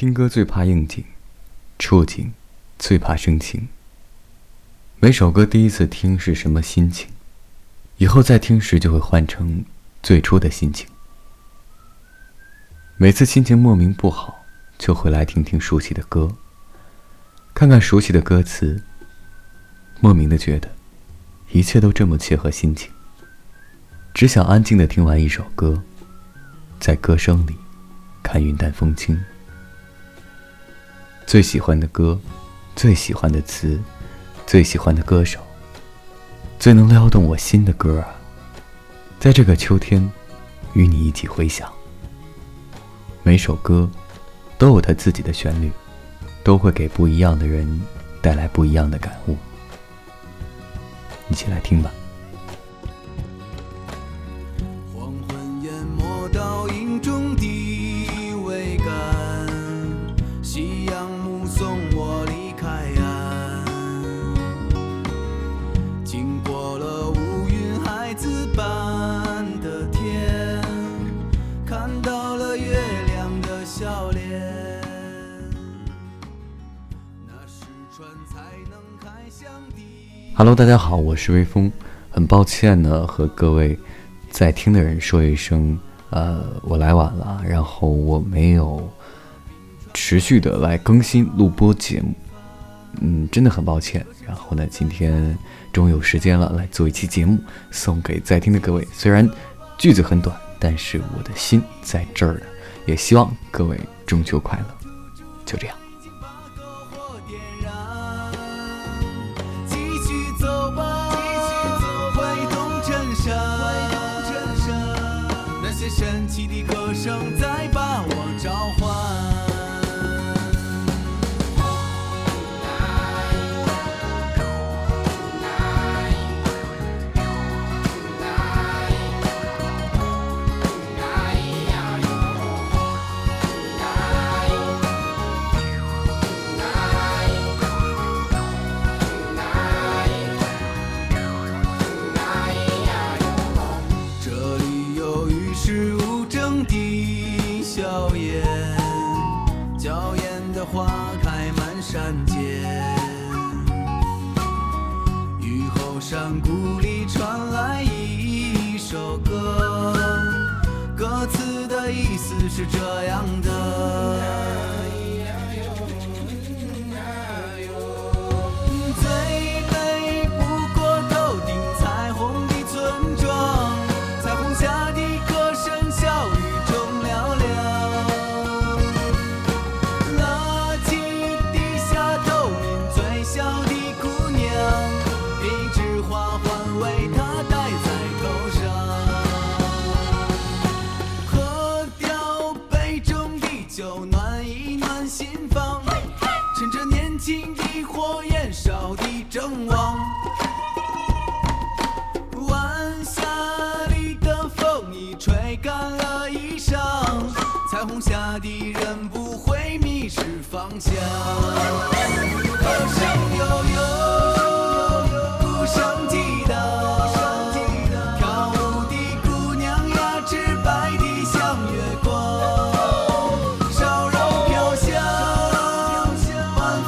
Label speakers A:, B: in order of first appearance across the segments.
A: 听歌最怕应景，触景最怕生情。每首歌第一次听是什么心情，以后再听时就会换成最初的心情。每次心情莫名不好，就会来听听熟悉的歌，看看熟悉的歌词，莫名的觉得一切都这么切合心情。只想安静的听完一首歌，在歌声里看云淡风轻。最喜欢的歌，最喜欢的词，最喜欢的歌手，最能撩动我心的歌啊！在这个秋天，与你一起回想。每首歌都有它自己的旋律，都会给不一样的人带来不一样的感悟。一起来听吧。Hello，大家好，我是微风。很抱歉呢，和各位在听的人说一声，呃，我来晚了，然后我没有持续的来更新录播节目，嗯，真的很抱歉。然后呢，今天终于有时间了，来做一期节目，送给在听的各位。虽然句子很短，但是我的心在这儿呢。也希望各位中秋快乐。就这样。
B: 神奇的歌声在把是无争的笑颜娇艳的花开满山间。雨后山谷里传来一首歌歌词的意思是这样的。下的人不会迷失方向。歌声悠悠，鼓声激荡，跳舞的姑娘，白的像月光。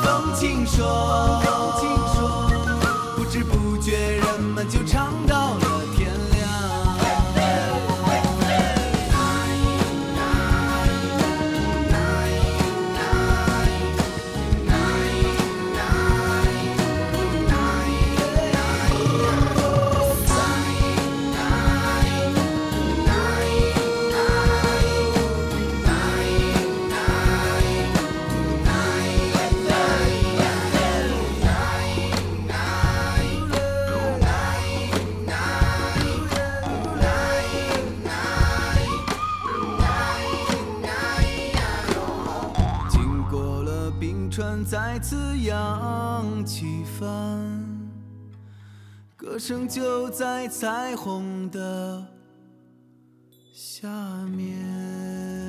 B: 风清爽，不知不觉人们就唱。再次扬起帆歌声就在彩虹的下面。